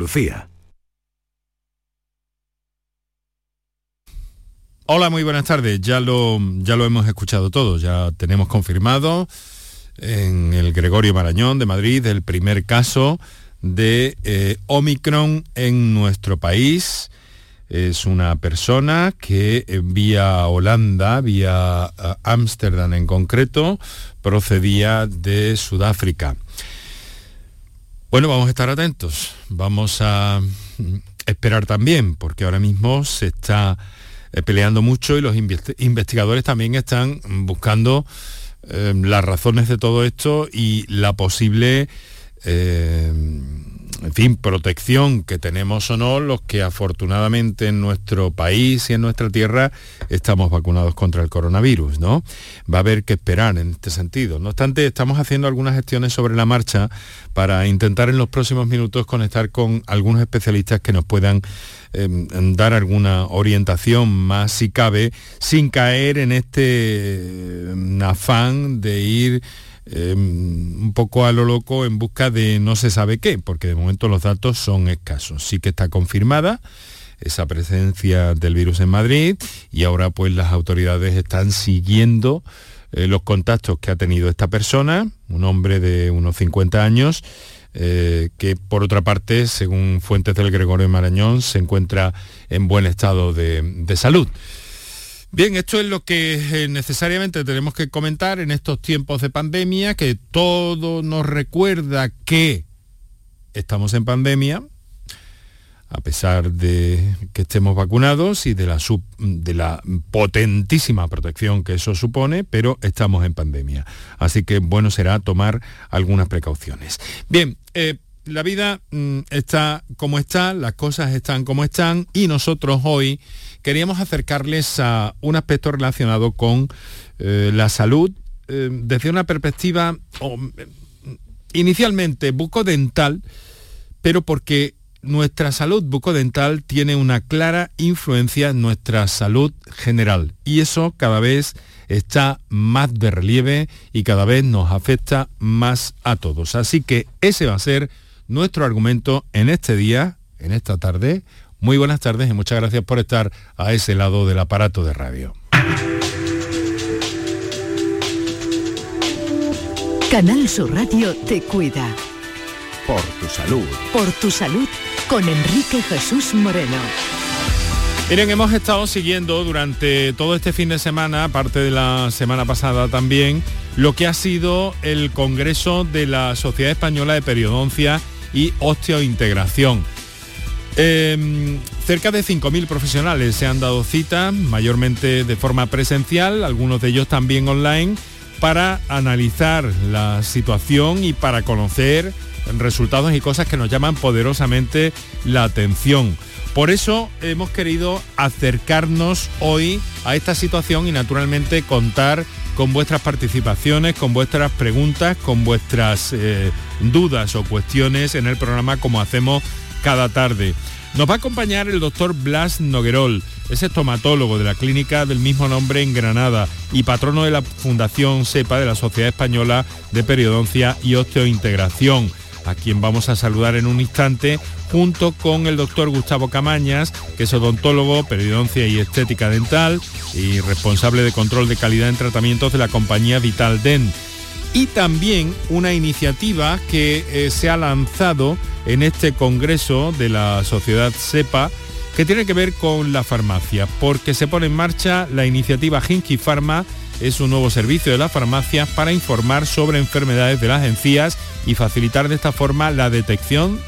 Lucía. Hola, muy buenas tardes. Ya lo, ya lo hemos escuchado todo, ya tenemos confirmado en el Gregorio Marañón de Madrid el primer caso de eh, Omicron en nuestro país. Es una persona que eh, vía Holanda, vía eh, Ámsterdam en concreto, procedía de Sudáfrica. Bueno, vamos a estar atentos, vamos a mm, esperar también, porque ahora mismo se está peleando mucho y los investigadores también están buscando las razones de todo esto y la posible en fin, protección que tenemos o no los que afortunadamente en nuestro país y en nuestra tierra estamos vacunados contra el coronavirus, ¿no? Va a haber que esperar en este sentido. No obstante, estamos haciendo algunas gestiones sobre la marcha para intentar en los próximos minutos conectar con algunos especialistas que nos puedan em, dar alguna orientación más si cabe, sin caer en este em, afán de ir Em, un poco a lo loco en busca de no se sabe qué, porque de momento los datos son escasos. Sí que está confirmada esa presencia del virus en Madrid y ahora pues las autoridades están siguiendo eh, los contactos que ha tenido esta persona, un hombre de unos 50 años, eh, que por otra parte, según fuentes del Gregorio Marañón, se encuentra en buen estado de salud. Bien, esto es lo que eh, necesariamente tenemos que comentar en estos tiempos de pandemia, que todo nos recuerda que estamos en pandemia, a pesar de que estemos vacunados y de la, potentísima protección que eso supone, pero estamos en pandemia. Así que bueno será tomar algunas precauciones. Bien, eh, la vida mm, está como está, las cosas están como están y nosotros hoy queríamos acercarles a un aspecto relacionado con eh, la salud eh, desde una perspectiva inicialmente bucodental, pero porque nuestra salud bucodental tiene una clara influencia en nuestra salud general y eso cada vez está más de relieve y cada vez nos afecta más a todos. Así que ese va a ser nuestro argumento en este día, en esta tarde. Muy buenas tardes y muchas gracias por estar a ese lado del aparato de radio. Canal Sur Radio te cuida. Por tu salud. Por tu salud con Enrique Jesús Moreno. Miren, hemos estado siguiendo durante todo este fin de semana, aparte de la semana pasada también, lo que ha sido el Congreso de la Sociedad Española de Periodoncia y Osteointegración. Em, cerca de 5.000 profesionales se han dado cita, mayormente de forma presencial, algunos de ellos también online, para analizar la situación y para conocer resultados y cosas que nos llaman poderosamente la atención. Por eso hemos querido acercarnos hoy a esta situación y naturalmente contar con vuestras participaciones, con vuestras preguntas, con vuestras eh, dudas o cuestiones en el programa como hacemos cada tarde. Nos va a acompañar el doctor Blas Noguerol, es estomatólogo de la clínica del mismo nombre en Granada y patrono de la Fundación SEPA de la Sociedad Española de Periodoncia y Osteointegración, a quien vamos a saludar en un instante, junto con el doctor Gustavo Camañas, que es odontólogo, periodoncia y estética dental y responsable de control de calidad en tratamientos de la compañía Vital Dent y también una iniciativa que eh, se ha lanzado en este congreso de la sociedad SEPA que tiene que ver con la farmacia, porque se pone en marcha la iniciativa Hinky Pharma, es un nuevo servicio de la farmacia para informar sobre enfermedades de las encías y facilitar de esta forma la detección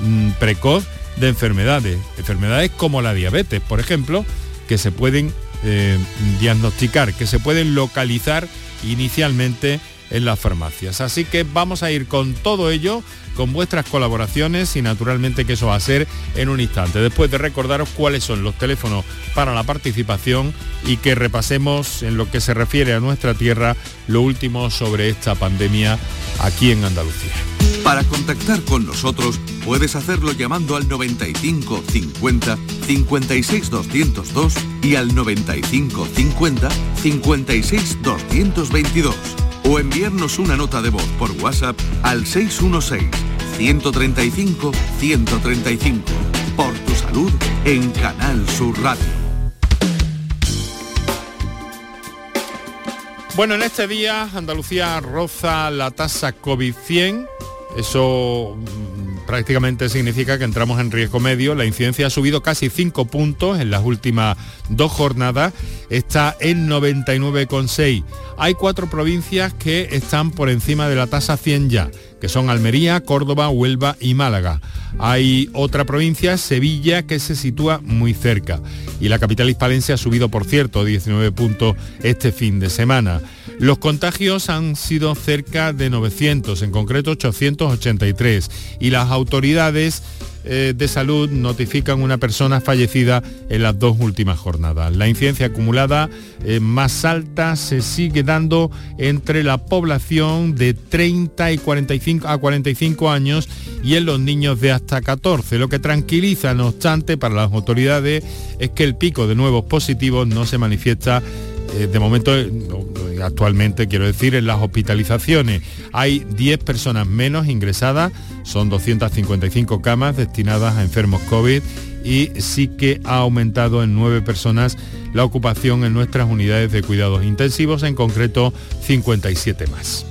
mm, precoz de enfermedades, enfermedades como la diabetes, por ejemplo, que se pueden eh, diagnosticar, que se pueden localizar inicialmente en las farmacias. Así que vamos a ir con todo ello, con vuestras colaboraciones y naturalmente que eso va a ser en un instante. Después de recordaros cuáles son los teléfonos para la participación y que repasemos en lo que se refiere a nuestra tierra lo último sobre esta pandemia aquí en Andalucía. Para contactar con nosotros puedes hacerlo llamando al 95 50 56 202 y al 95 50 56 222 o enviarnos una nota de voz por WhatsApp al 616 135 135. Por tu salud en Canal Sur Radio. Bueno, en este día Andalucía roza la tasa COVID-100. Eso mm, prácticamente significa que entramos en riesgo medio. La incidencia ha subido casi 5 puntos en las últimas dos jornadas. Está en 99,6. Hay cuatro provincias que están por encima de la tasa 100 ya, que son Almería, Córdoba, Huelva y Málaga. Hay otra provincia, Sevilla, que se sitúa muy cerca. Y la capital hispalense ha subido, por cierto, 19 puntos este fin de semana. Los contagios han sido cerca de 900, en concreto 883. Y las autoridades eh, de salud notifican una persona fallecida en las dos últimas jornadas. La incidencia acumulada eh, más alta se sigue dando entre la población de 30 y 45 a 45 años y en los niños de hasta 14. Lo que tranquiliza, no obstante, para las autoridades es que el pico de nuevos positivos no se manifiesta eh, de momento, actualmente quiero decir, en las hospitalizaciones hay 10 personas menos ingresadas son 255 camas destinadas a enfermos COVID y sí que ha aumentado en nueve personas la ocupación en nuestras unidades de cuidados intensivos, en concreto 57 más.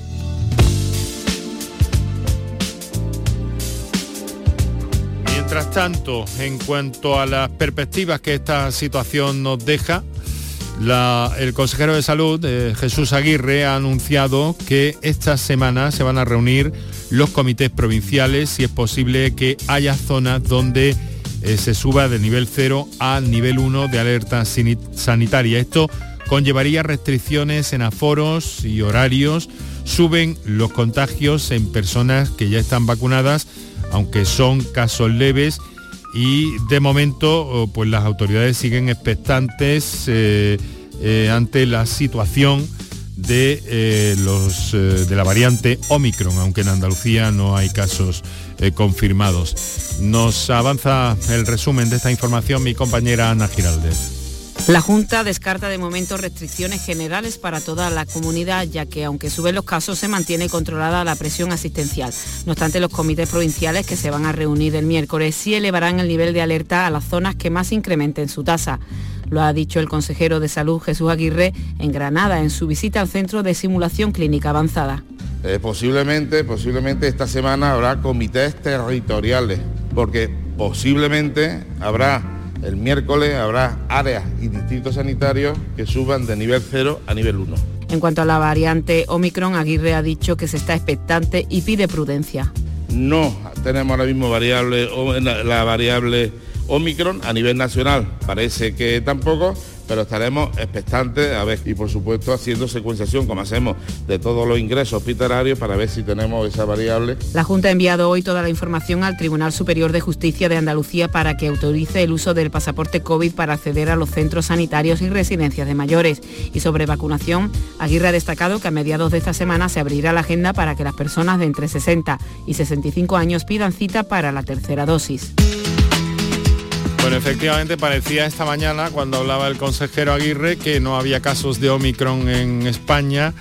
Mientras tanto, en cuanto a las perspectivas que esta situación nos deja, el consejero de salud, eh, Jesús Aguirre, ha anunciado que esta semana se van a reunir los comités provinciales si es posible que haya zonas donde eh, se suba de nivel 0 a nivel 1 de alerta sanitaria. Esto conllevaría restricciones en aforos y horarios. Suben los contagios en personas que ya están vacunadas, aunque son casos leves y de momento oh, pues las autoridades siguen expectantes eh, eh, ante la situación de, eh, los, de la variante Omicron, aunque en Andalucía no hay casos confirmados. Nos avanza el resumen de esta información mi compañera Ana Giraldez. La Junta descarta de momento restricciones generales para toda la comunidad, ya que aunque suben los casos se mantiene controlada la presión asistencial. No obstante, los comités provinciales que se van a reunir el miércoles sí elevarán el nivel de alerta a las zonas que más incrementen su tasa. Lo ha dicho el consejero de Salud Jesús Aguirre en Granada en su visita al Centro de Simulación Clínica Avanzada. Eh, posiblemente, posiblemente esta semana habrá comités territoriales, porque posiblemente habrá el miércoles habrá áreas y distritos sanitarios que suban de nivel 0 a nivel 1. En cuanto a la variante Omicron, Aguirre ha dicho que se está expectante y pide prudencia. No tenemos ahora mismo variable, la variable Omicron a nivel nacional. Parece que tampoco, pero estaremos expectantes a ver y por supuesto haciendo secuenciación como hacemos de todos los ingresos hospitalarios para ver si tenemos esa variable. La Junta ha enviado hoy toda la información al Tribunal Superior de Justicia de Andalucía para que autorice el uso del pasaporte COVID para acceder a los centros sanitarios y residencias de mayores. Y sobre vacunación, Aguirre ha destacado que a mediados de esta semana se abrirá la agenda para que las personas de entre 60 y 65 años pidan cita para la tercera dosis. Bueno, efectivamente parecía esta mañana cuando hablaba el consejero Aguirre que no había casos de Omicron en España,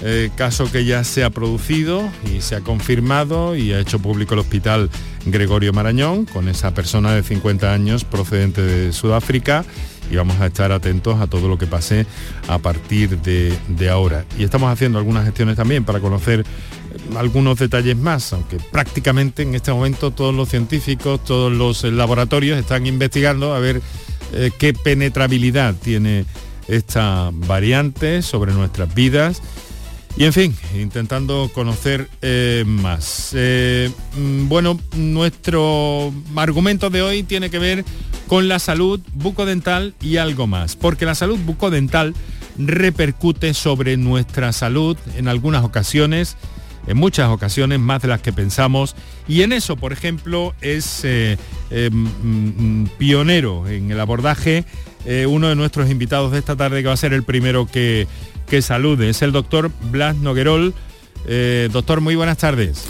eh, caso que ya se ha producido y se ha confirmado y ha hecho público el hospital Gregorio Marañón con esa persona de 50 años procedente de Sudáfrica y vamos a estar atentos a todo lo que pase a partir de, ahora. Y estamos haciendo algunas gestiones también para conocer algunos detalles más, aunque prácticamente en este momento todos los científicos, todos los laboratorios están investigando a ver eh, qué penetrabilidad tiene esta variante sobre nuestras vidas. Y en fin, intentando conocer eh, más. Eh, mm, bueno, nuestro argumento de hoy tiene que ver con la salud bucodental y algo más, porque la salud bucodental repercute sobre nuestra salud en algunas ocasiones en muchas ocasiones, más de las que pensamos. Y en eso, por ejemplo, es eh, mm, mm, pionero en el abordaje eh, uno de nuestros invitados de esta tarde, que va a ser el primero que, que salude. Es el doctor Blas Noguerol. doctor, muy buenas tardes.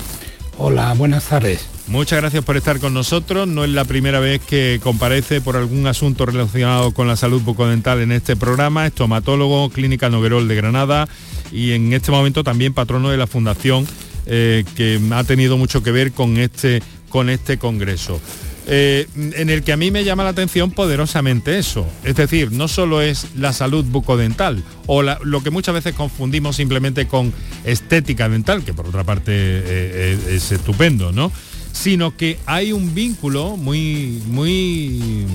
Hola, buenas tardes. Muchas gracias por estar con nosotros. No es la primera vez que comparece por algún asunto relacionado con la salud bucodental en este programa. Estomatólogo, Clínica Noguerol de Granada y en este momento también patrono de la Fundación eh, que ha tenido mucho que ver con este, con este congreso. Eh, en el que a mí me llama la atención poderosamente eso. Es decir, no solo es la salud bucodental o lo que muchas veces confundimos simplemente con estética dental, que por otra parte eh, es estupendo, ¿no? sino que hay un vínculo muy, muy,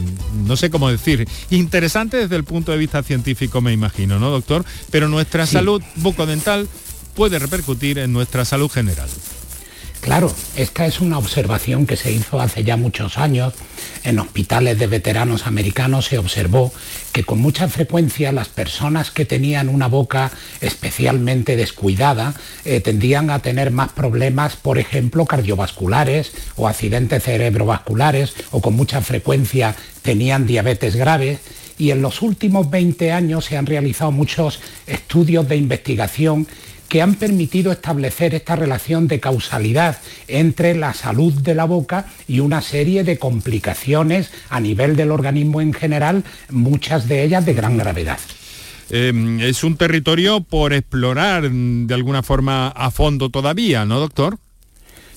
no sé cómo decir, interesante desde el punto de vista científico, me imagino, ¿no, doctor? Pero nuestra salud bucodental puede repercutir en nuestra salud general. Claro, esta es una observación que se hizo hace ya muchos años. En hospitales de veteranos americanos se observó que con mucha frecuencia las personas que tenían una boca especialmente descuidada eh, tendían a tener más problemas, por ejemplo, cardiovasculares o accidentes cerebrovasculares o con mucha frecuencia tenían diabetes grave y en los últimos 20 años se han realizado muchos estudios de investigación que han permitido establecer esta relación de causalidad entre la salud de la boca y una serie de complicaciones a nivel del organismo en general, muchas de ellas de gran gravedad. Em, es un territorio por explorar de alguna forma a fondo todavía, ¿no, doctor?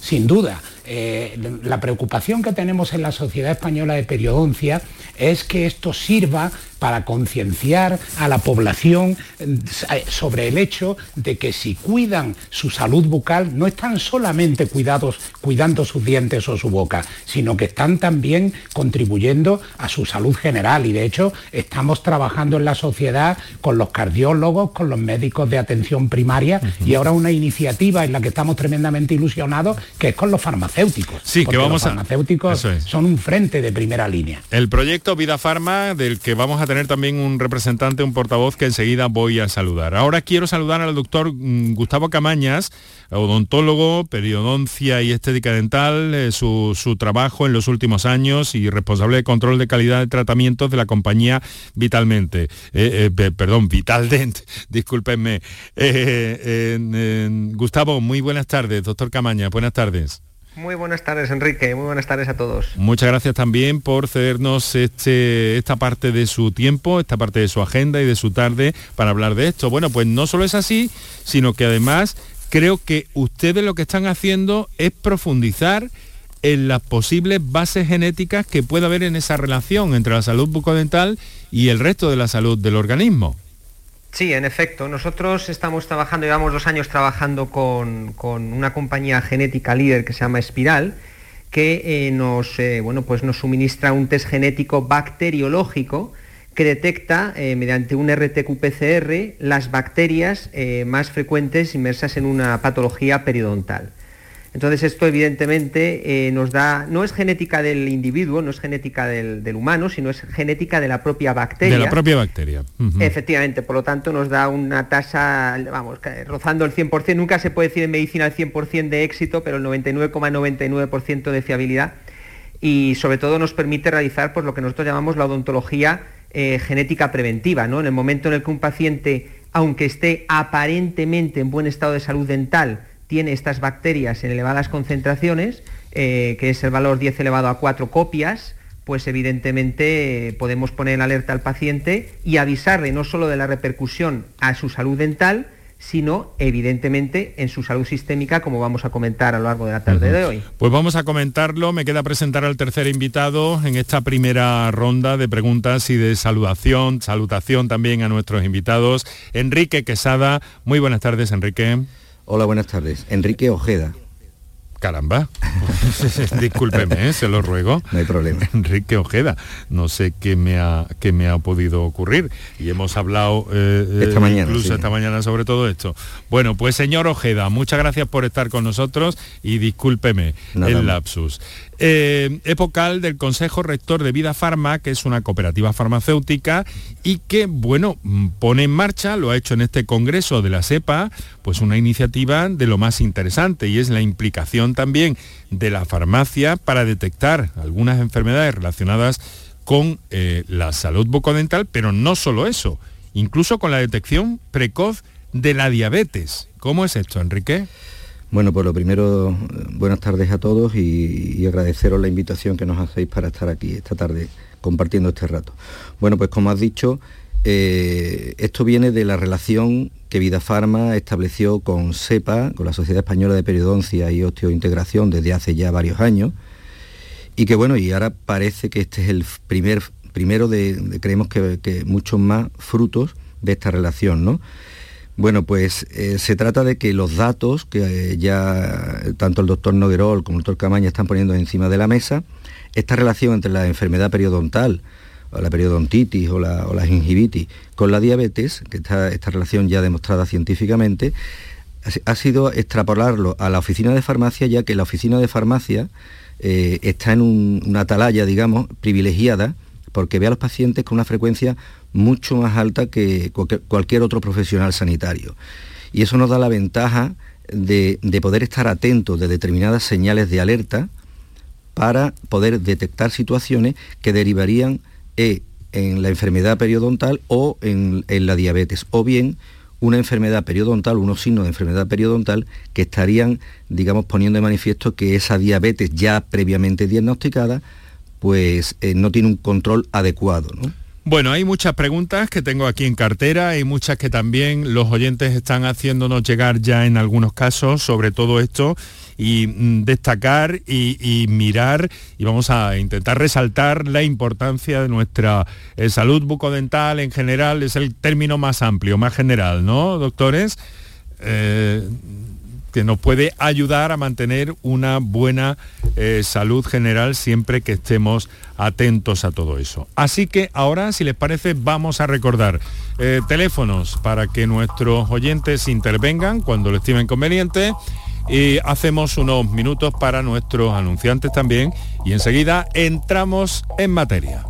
Sin duda. Eh, la preocupación que tenemos en la Sociedad Española de Periodoncia es que esto sirva para concienciar a la población eh, sobre el hecho de que si cuidan su salud bucal no están solamente cuidados, cuidando sus dientes o su boca, sino que están también contribuyendo a su salud general y de hecho estamos trabajando en la sociedad con los cardiólogos, con los médicos de atención primaria y ahora una iniciativa en la que estamos tremendamente ilusionados que es con los farmacéuticos. Sí, que vamos los farmacéuticos son un frente de primera línea. El proyecto Vida Farma del que vamos a tener también un representante, un portavoz que enseguida voy a saludar. Ahora quiero saludar al doctor mm, Gustavo Camañas, odontólogo, periodoncia y estética dental, eh, su, trabajo en los últimos años y responsable de control de calidad de tratamientos de la compañía Vitalmente. Eh, eh, perdón, Vitaldent, discúlpenme. Gustavo, muy buenas tardes, doctor Camañas, buenas tardes. Muy buenas tardes, Enrique. Muy buenas tardes a todos. Muchas gracias también por cedernos este, esta parte de su tiempo, esta parte de su agenda y de su tarde para hablar de esto. Bueno, pues no solo es así, sino que además creo que ustedes lo que están haciendo es profundizar en las posibles bases genéticas que pueda haber en esa relación entre la salud bucodental y el resto de la salud del organismo. Sí, en efecto. Nosotros estamos trabajando, llevamos dos años trabajando con, una compañía genética líder que se llama Espiral, que eh, nos, eh, bueno, pues nos suministra un test genético bacteriológico que detecta eh, mediante un RTQ-PCR las bacterias más frecuentes inmersas en una patología periodontal. Entonces esto evidentemente eh, nos da, no es genética del individuo, no es genética del, humano, sino es genética de la propia bacteria. De la propia bacteria. Efectivamente, por lo tanto nos da una tasa, vamos, rozando el 100%, nunca se puede decir en medicina el 100% de éxito, pero el 99,99% de fiabilidad y sobre todo nos permite realizar pues, lo que nosotros llamamos la odontología eh, genética preventiva, ¿no? En el momento en el que un paciente, aunque esté aparentemente en buen estado de salud dental, tiene estas bacterias en elevadas concentraciones, eh, que es el valor 10 elevado a 4 copias, pues evidentemente eh, podemos poner en alerta al paciente y avisarle no solo de la repercusión a su salud dental, sino evidentemente en su salud sistémica, como vamos a comentar a lo largo de la tarde de hoy. Pues vamos a comentarlo, me queda presentar al tercer invitado en esta primera ronda de preguntas y de saludación, salutación también a nuestros invitados. Enrique Quesada, muy buenas tardes Enrique. Hola, buenas tardes. Enrique Ojeda. Caramba, discúlpeme, ¿eh? se lo ruego. No hay problema. Enrique Ojeda, no sé qué me ha, qué me ha podido ocurrir. Y hemos hablado eh, esta mañana, incluso esta mañana sobre todo esto. Bueno, pues señor Ojeda, muchas gracias por estar con nosotros y discúlpeme el lapsus. Eh, epocal del Consejo Rector de Vida Farma, que es una cooperativa farmacéutica y que, bueno, pone en marcha, lo ha hecho en este congreso de la SEPA, pues una iniciativa de lo más interesante y es la implicación también de la farmacia para detectar algunas enfermedades relacionadas con eh, la salud bucodental, pero no solo eso, incluso con la detección precoz de la diabetes. ¿Cómo es esto, Enrique? Bueno, pues lo primero, buenas tardes a todos y, agradeceros la invitación que nos hacéis para estar aquí esta tarde compartiendo este rato. Bueno, pues como has dicho, Eh, esto viene de la relación que Vida Farma estableció con SEPA, con la Sociedad Española de Periodoncia y Osteointegración desde hace ya varios años, y que bueno, y ahora parece que este es el primer, primero de, creemos que, muchos más frutos de esta relación, ¿no? Bueno, pues eh, se trata de que los datos que eh, ya tanto el doctor Noguerol como el doctor Camaña están poniendo encima de la mesa, esta relación entre la enfermedad periodontal, o la periodontitis o la, gingivitis con la diabetes, que está esta relación ya demostrada científicamente, ha sido extrapolarlo a la oficina de farmacia, ya que la oficina de farmacia eh, está en una atalaya, digamos, privilegiada, porque ve a los pacientes con una frecuencia mucho más alta que cualquier otro profesional sanitario. Y eso nos da la ventaja de, de poder estar atentos de determinadas señales de alerta para poder detectar situaciones que derivarían e en la enfermedad periodontal o en, la diabetes, o bien una enfermedad periodontal, unos signos de enfermedad periodontal que estarían, digamos, poniendo de manifiesto que esa diabetes ya previamente diagnosticada, pues eh, no tiene un control adecuado. Bueno, hay muchas preguntas que tengo aquí en cartera y muchas que también los oyentes están haciéndonos llegar ya en algunos casos sobre todo esto y mm, destacar y, mirar y vamos a intentar resaltar la importancia de nuestra eh, salud bucodental en general, es el término más amplio, más general, ¿no, doctores? Eh, que nos puede ayudar a mantener una buena eh, salud general siempre que estemos atentos a todo eso. Así que ahora, si les parece, vamos a recordar teléfonos para que nuestros oyentes intervengan cuando lo estimen conveniente y hacemos unos minutos para nuestros anunciantes también y enseguida entramos en materia.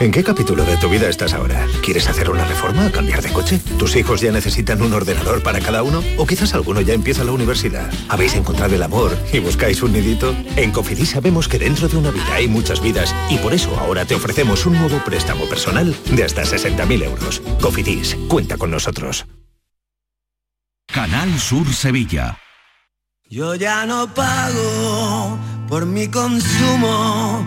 ¿En qué capítulo de tu vida estás ahora? ¿Quieres hacer una reforma o cambiar de coche? ¿Tus hijos ya necesitan un ordenador para cada uno? ¿O quizás alguno ya empieza la universidad? ¿Habéis encontrado el amor y buscáis un nidito? En Cofidis sabemos que dentro de una vida hay muchas vidas y por eso ahora te ofrecemos un nuevo préstamo personal de hasta 60.000 euros. Cofidis, cuenta con nosotros. Canal Sur Sevilla. Yo ya no pago por mi consumo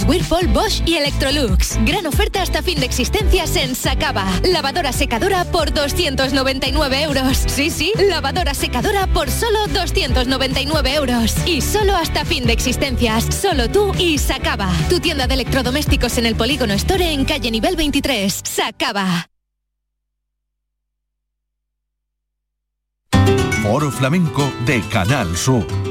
Whirlpool, Bosch y Electrolux. Gran oferta hasta fin de existencias en Sacaba. Lavadora secadora por 299 euros. Sí, sí, lavadora secadora por solo 299 euros. Y solo hasta fin de existencias. Solo tú y Sacaba. Tu tienda de electrodomésticos en el Polígono Store en calle nivel 23. Sacaba. Foro Flamenco de Canal Sur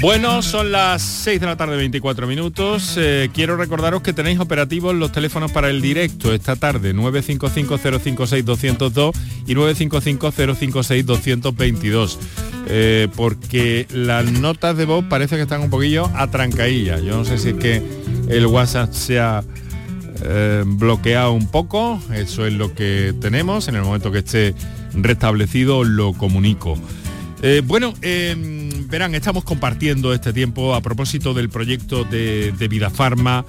Bueno, son las 6 de la tarde, 24 minutos. Eh, quiero recordaros que tenéis operativos los teléfonos para el directo esta tarde, 955-056-202 y 955-056-222. Eh, porque las notas de voz parece que están un poquillo atrancadillas. Yo no sé si es que el WhatsApp se ha eh, bloqueado un poco. Eso es lo que tenemos. En el momento que esté restablecido lo comunico. Eh, bueno, em, verán, estamos compartiendo este tiempo a propósito del proyecto de, Vida Farma,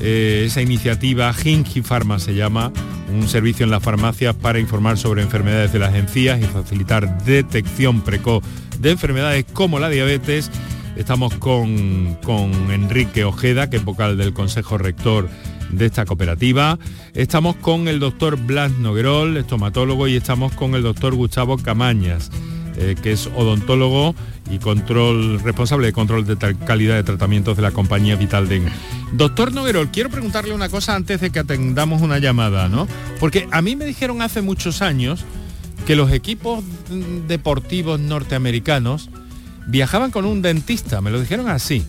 eh, esa iniciativa Hinky Pharma se llama, un servicio en las farmacias para informar sobre enfermedades de las encías y facilitar detección precoz de enfermedades como la diabetes. Estamos con, con Enrique Ojeda, que es vocal del Consejo Rector de esta cooperativa. Estamos con el doctor Blas Noguerol, estomatólogo, y estamos con el doctor Gustavo Camañas eh, que es odontólogo y control responsable de control de calidad de tratamientos de la compañía Vital Den. Doctor Noguerol, quiero preguntarle una cosa antes de que atendamos una llamada, ¿no? Porque a mí me dijeron hace muchos años que los equipos deportivos norteamericanos viajaban con un dentista, me lo dijeron así,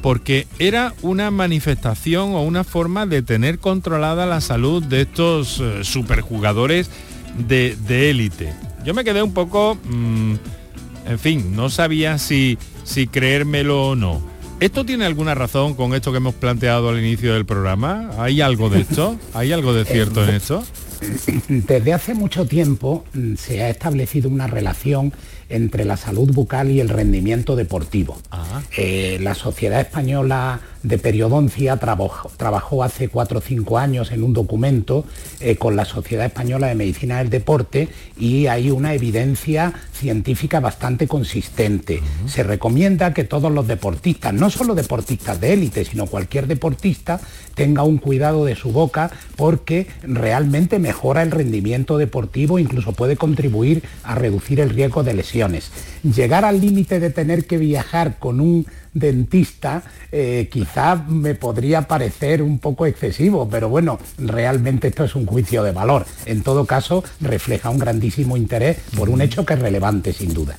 porque era una manifestación o una forma de tener controlada la salud de estos eh, superjugadores de élite yo me quedé un poco, mm, en fin, no sabía si, si creérmelo o no. ¿Esto tiene alguna razón con esto que hemos planteado al inicio del programa? ¿Hay algo de esto? ¿Hay algo de cierto en esto? Desde hace mucho tiempo mm, se ha establecido una relación entre la salud bucal y el rendimiento deportivo. Ah. Eh, la Sociedad Española de Periodoncia trabajó, hace cuatro o cinco años en un documento eh, con la Sociedad Española de Medicina del Deporte y hay una evidencia científica bastante consistente. Se recomienda que todos los deportistas, no solo deportistas de élite, sino cualquier deportista, tenga un cuidado de su boca porque realmente mejora el rendimiento deportivo, incluso puede contribuir a reducir el riesgo de lesiones. Llegar al límite de tener que viajar con un dentista eh, quizá me podría parecer un poco excesivo, pero bueno, realmente esto es un juicio de valor. En todo caso, refleja un grandísimo interés por un hecho que es relevante, sin duda.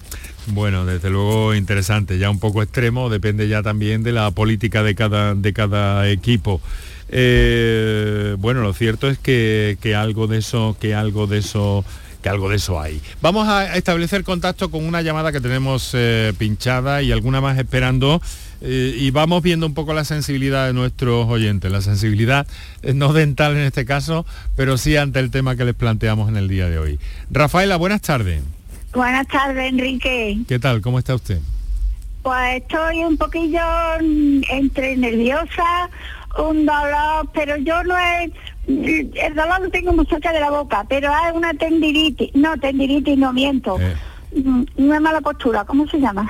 Bueno, desde luego interesante, ya un poco extremo, depende ya también de la política de cada, de cada equipo. Eh, bueno, lo cierto es que, algo de eso, que algo de eso que algo de eso hay. Vamos a establecer contacto con una llamada que tenemos eh, pinchada y alguna más esperando eh, y vamos viendo un poco la sensibilidad de nuestros oyentes, la sensibilidad eh, no dental en este caso, pero sí ante el tema que les planteamos en el día de hoy. Rafaela, buenas tardes. Buenas tardes, Enrique. ¿Qué tal? ¿Cómo está usted? Pues estoy un poquillo mm, entre nerviosa, un dolor, pero yo no es el dolor lo tengo muy cerca de la boca, pero hay una tendinitis, no, tendinitis, no miento. Eh. Mm, una mala postura, ¿cómo se llama?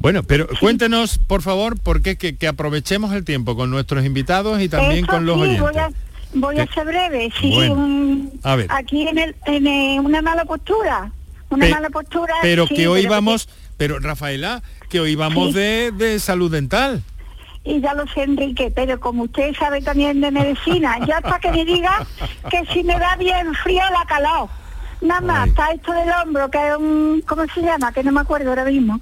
Bueno, pero cuéntenos, por favor, por qué que, aprovechemos el tiempo con nuestros invitados y también con los oyentes. Voy a, voy a ser breve, sí, a ver. aquí en, el, en una mala postura, una mala postura. Pero que hoy vamos, pero Rafaela, que hoy vamos de, de salud dental y ya lo sé Enrique, pero como usted sabe también de medicina, ya hasta que me diga que si me da bien frío la calor. Nada más, está esto del hombro, que es un, ¿cómo se llama? Que no me acuerdo ahora mismo.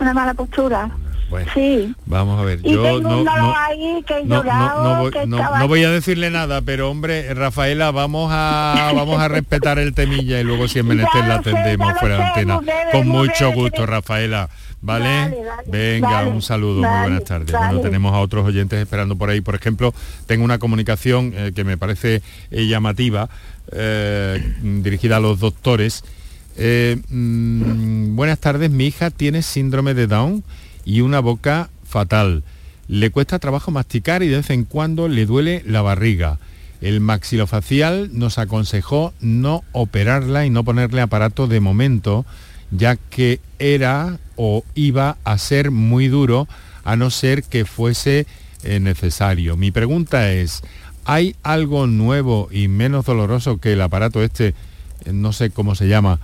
Una mala postura. Bueno, sí. Vamos a ver. yo no, no, voy, a decirle nada, pero hombre, Rafaela, vamos a vamos a respetar el temilla y luego si en menester la atendemos fuera de antena. Con mucho gusto, Rafaela. ¿Vale? Venga, un saludo, muy buenas tardes. Bueno, tenemos a otros oyentes esperando por ahí. Por ejemplo, tengo una comunicación eh, que me parece eh, llamativa, eh, dirigida a los doctores. Mm, buenas tardes, mi hija tiene síndrome de Down y una boca fatal. Le cuesta trabajo masticar y de vez en cuando le duele la barriga. El maxilofacial nos aconsejó no operarla y no ponerle aparato de momento, ya que era o iba a ser muy duro a no ser que fuese eh, necesario. Mi pregunta es, ¿hay algo nuevo y menos doloroso que el aparato este, eh, no sé cómo se llama,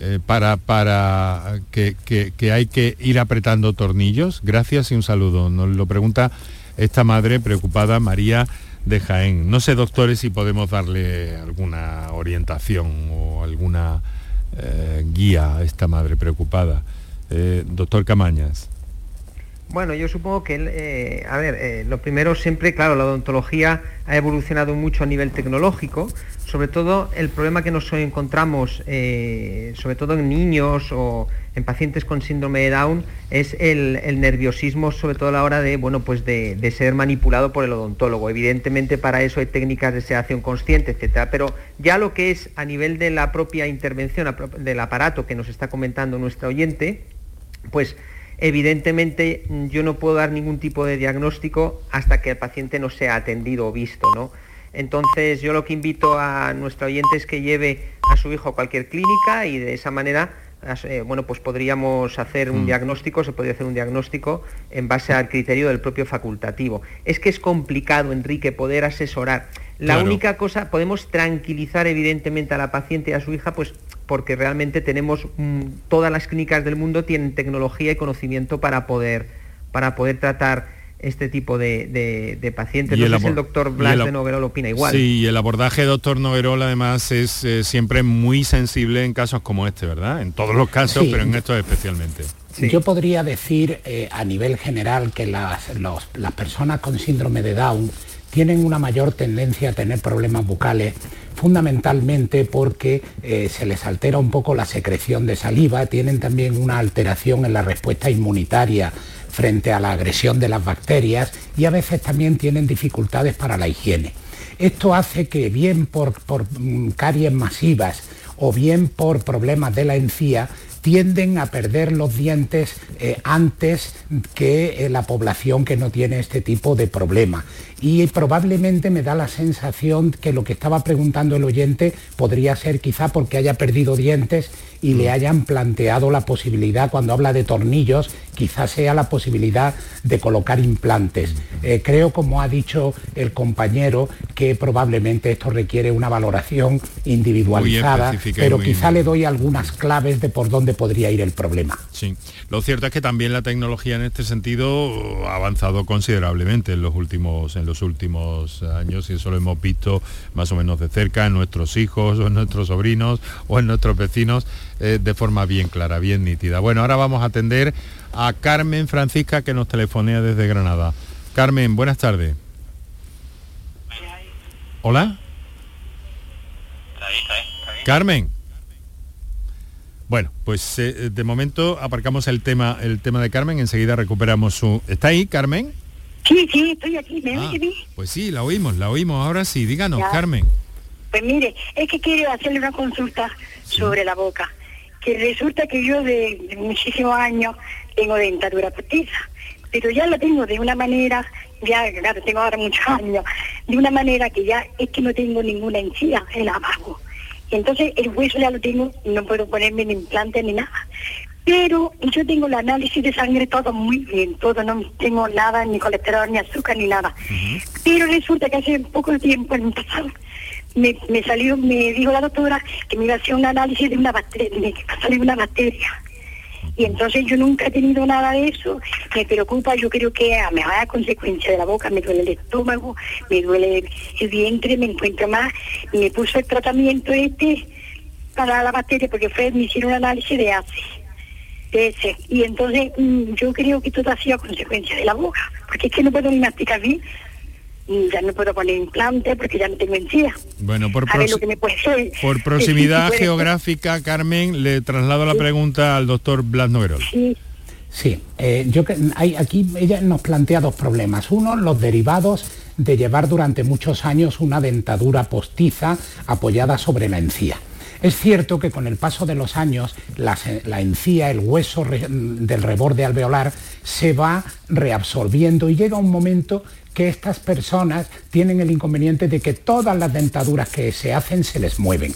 eh, para, para que, que, hay que ir apretando tornillos? Gracias y un saludo. Nos lo pregunta esta madre preocupada, María de Jaén. No sé, doctores, si podemos darle alguna orientación o alguna guía a esta madre preocupada. Doctor Camañas. Bueno, yo supongo que, eh, a ver, eh, lo primero siempre, claro, la odontología ha evolucionado mucho a nivel tecnológico, sobre todo el problema que nos encontramos, eh, sobre todo en niños o en pacientes con síndrome de Down, es el, nerviosismo, sobre todo a la hora de, bueno, pues de, ser manipulado por el odontólogo. Evidentemente para eso hay técnicas de sedación consciente, etcétera, pero ya lo que es a nivel de la propia intervención, del aparato que nos está comentando nuestra oyente, pues Evidentemente yo no puedo dar ningún tipo de diagnóstico hasta que el paciente no sea atendido o visto, ¿no? Entonces yo lo que invito a nuestro oyente es que lleve a su hijo a cualquier clínica y de esa manera eh, bueno, pues podríamos hacer un mm. diagnóstico, se podría hacer un diagnóstico en base al criterio del propio facultativo. Es que es complicado, Enrique, poder asesorar. La única cosa, podemos tranquilizar evidentemente a la paciente y a su hija, pues porque realmente tenemos mm, todas las clínicas del mundo tienen tecnología y conocimiento para poder, para poder tratar este tipo de, pacientes. No sé si el doctor Blas de Noguerol opina igual. Sí, el abordaje de doctor Noguerol además es eh, siempre muy sensible en casos como este, ¿verdad? En todos los casos, pero en estos especialmente. Yo podría decir eh, a nivel general que las, las personas con síndrome de Down tienen una mayor tendencia a tener problemas bucales fundamentalmente porque eh, se les altera un poco la secreción de saliva, tienen también una alteración en la respuesta inmunitaria frente a la agresión de las bacterias y a veces también tienen dificultades para la higiene. Esto hace que bien por, mm, caries masivas o bien por problemas de la encía tienden a perder los dientes eh, antes que eh, la población que no tiene este tipo de problema. Y probablemente me da la sensación que lo que estaba preguntando el oyente podría ser quizá porque haya perdido dientes y le hayan planteado la posibilidad, cuando habla de tornillos, quizás sea la posibilidad de colocar implantes. Eh, creo, como ha dicho el compañero, que probablemente esto requiere una valoración individualizada, pero quizá le doy algunas claves de por dónde podría ir el problema. Sí, lo cierto es que también la tecnología en este sentido ha avanzado considerablemente en los últimos, en los últimos años y eso lo hemos visto más o menos de cerca en nuestros hijos o en nuestros sobrinos o en nuestros vecinos eh, de forma bien clara, bien nítida. Bueno, ahora vamos a atender a Carmen Francisca que nos telefonea desde Granada. Carmen, buenas tardes. Hola. Carmen. Bueno, pues eh, de momento aparcamos el tema, el tema de Carmen, enseguida recuperamos su. ¿Está ahí, Carmen? Sí, sí, estoy aquí, ¿me ah, Pues sí, la oímos, la oímos. Ahora sí, díganos, Carmen. Pues mire, es que quiero hacerle una consulta sobre la boca que resulta que yo de, muchísimos años tengo dentadura postiza, pero ya la tengo de una manera, ya claro, tengo ahora muchos años, de una manera que ya es que no tengo ninguna encía en abajo. Entonces el hueso ya lo tengo, no puedo ponerme ni implante ni nada. Pero yo tengo el análisis de sangre todo muy bien, todo, no tengo nada, ni colesterol, ni azúcar, ni nada. Pero resulta que hace poco tiempo, en el pasado, me, me, salió, me dijo la doctora que me iba a hacer un análisis de una bacteria, me salió una bacteria. Y entonces yo nunca he tenido nada de eso, me preocupa, yo creo que a, me da consecuencia de la boca, me duele el estómago, me duele el vientre, me encuentro más, me puso el tratamiento este para la bacteria porque fue, me hicieron un análisis de Ese. Y entonces mm, yo creo que todo ha sido consecuencia de la boca, porque es que no puedo ni masticar bien, ya no puedo poner implante porque ya no tengo encía. Bueno, por, por proximidad geográfica, Carmen, le traslado la pregunta al doctor Blas Noguerol. Sí. Sí, eh, yo hay, aquí ella nos plantea dos problemas. Uno, los derivados de llevar durante muchos años una dentadura postiza apoyada sobre la encía. Es cierto que con el paso de los años la, encía, el hueso del reborde alveolar, se va reabsorbiendo y llega un momento que estas personas tienen el inconveniente de que todas las dentaduras que se hacen se les mueven.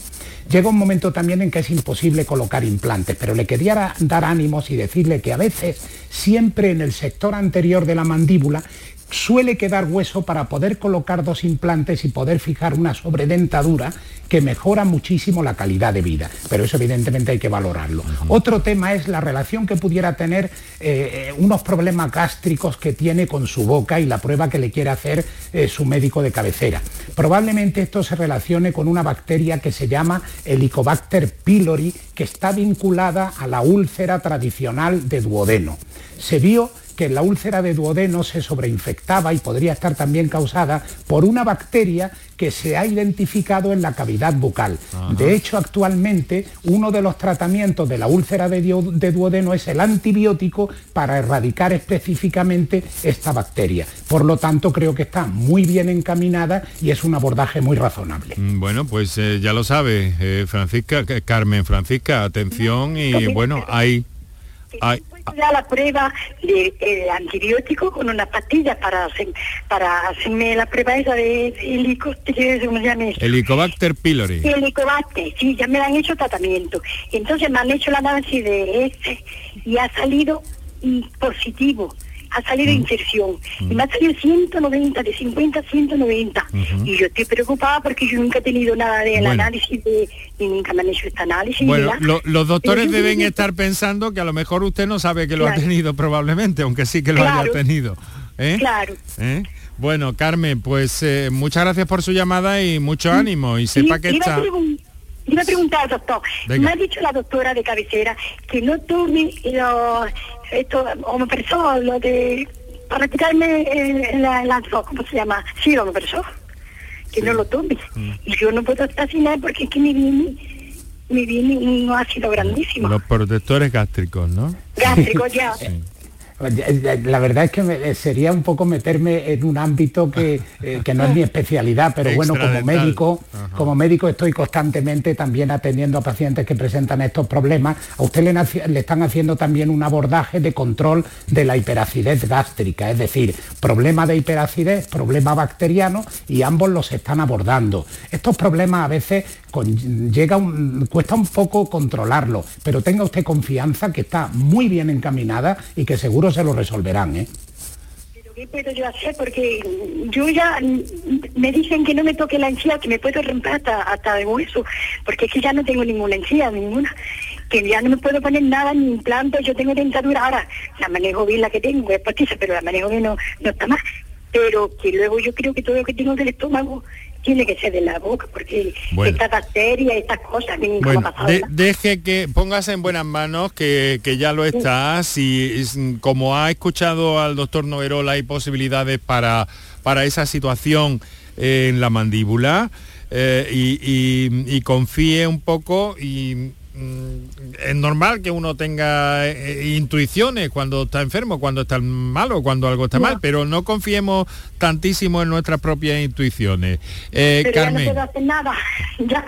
Llega un momento también en que es imposible colocar implantes, pero le quería dar ánimos y decirle que a veces, siempre en el sector anterior de la mandíbula, suele quedar hueso para poder colocar dos implantes y poder fijar una sobredentadura que mejora muchísimo la calidad de vida. Pero eso evidentemente hay que valorarlo. Otro tema es la relación que pudiera tener eh, unos problemas gástricos que tiene con su boca y la prueba que le quiere hacer eh, su médico de cabecera. Probablemente esto se relacione con una bacteria que se llama Helicobacter pylori, que está vinculada a la úlcera tradicional de duodeno. Se vio que la úlcera de duodeno se sobreinfectaba y podría estar también causada por una bacteria que se ha identificado en la cavidad bucal. De hecho, actualmente uno de los tratamientos de la úlcera de, duodeno es el antibiótico para erradicar específicamente esta bacteria. Por lo tanto, creo que está muy bien encaminada y es un abordaje muy razonable. Mm, bueno, pues eh, ya lo sabe, eh, Francisca, Carmen Francisca, atención y bueno, hay... hay ya la prueba de eh, antibiótico con una pastilla para hacer, para hacerme la prueba esa de helicobacter, ¿cómo se llama Helicobacter pylori. Helicobacter, sí, ya me han hecho tratamiento. Entonces me han hecho la análisis de este y ha salido positivo ha salido infección y me ha salido 190, de 50 a 190. Y yo estoy preocupada porque yo nunca he tenido nada del análisis de, y nunca me han hecho este análisis. Bueno, los doctores deben estar pensando que a lo mejor usted no sabe que lo ha tenido probablemente, aunque sí que lo haya tenido. ¿eh? Claro. ¿Eh? Bueno, Carmen, pues eh, muchas gracias por su llamada y mucho ánimo y sepa que está... Iba a preguntar, doctor. Me ha dicho la doctora de cabecera que no tome los, esto, lo de, para quitarme el, la, ¿cómo se llama? Sí, persona, que no lo tome. Mm. Y yo no puedo nada porque es que me viene, me viene un ácido grandísimo. Los protectores gástricos, ¿no? Gástricos, ya. La verdad es que eh, sería un poco meterme en un ámbito que, eh, no es mi especialidad, pero bueno, como médico, como médico estoy constantemente también atendiendo a pacientes que presentan estos problemas. A usted le, le están haciendo también un abordaje de control de la hiperacidez gástrica, es decir, problema de hiperacidez, problema bacteriano y ambos los están abordando. Estos problemas a veces llega cuesta un poco controlarlo, pero tenga usted confianza que está muy bien encaminada y que seguro se lo resolverán. ¿eh? ¿Pero qué puedo yo hacer? Porque yo ya me dicen que no me toque la encía, que me puedo romper hasta, hasta el hueso, porque es que ya no tengo ninguna encía, ninguna que ya no me puedo poner nada ni implante, yo tengo dentadura, ahora la manejo bien la que tengo, es postiza, pero la manejo bien no, no está más, pero que luego yo creo que todo lo que tengo del estómago tiene que ser de la boca, porque esta bacteria, estas cosas, bueno, deje que póngase en buenas manos, que, ya lo está, si como ha escuchado al doctor Noverola hay posibilidades para, para esa situación en la mandíbula, eh, y, confíe un poco y es normal que uno tenga eh, eh, intuiciones cuando está enfermo, cuando está malo, cuando algo está mal, pero no confiemos tantísimo en nuestras propias intuiciones. Eh, pero Carmen. ya no puedo hacer nada, ya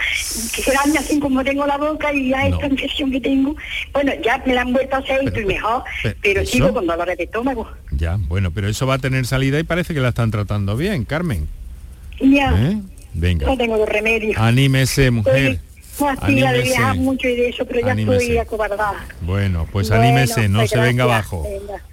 que así como tengo la boca y ya esta infección que tengo, bueno, ya me la han vuelto a hacer y estoy mejor, pero, sigo con dolores de estómago. Ya, bueno, pero eso va a tener salida y parece que la están tratando bien, Carmen. Ya. Venga. No tengo remedio. Anímese, mujer. No, mucho y de eso, pero ya estoy acobardada. Bueno, pues anímese, no se venga abajo.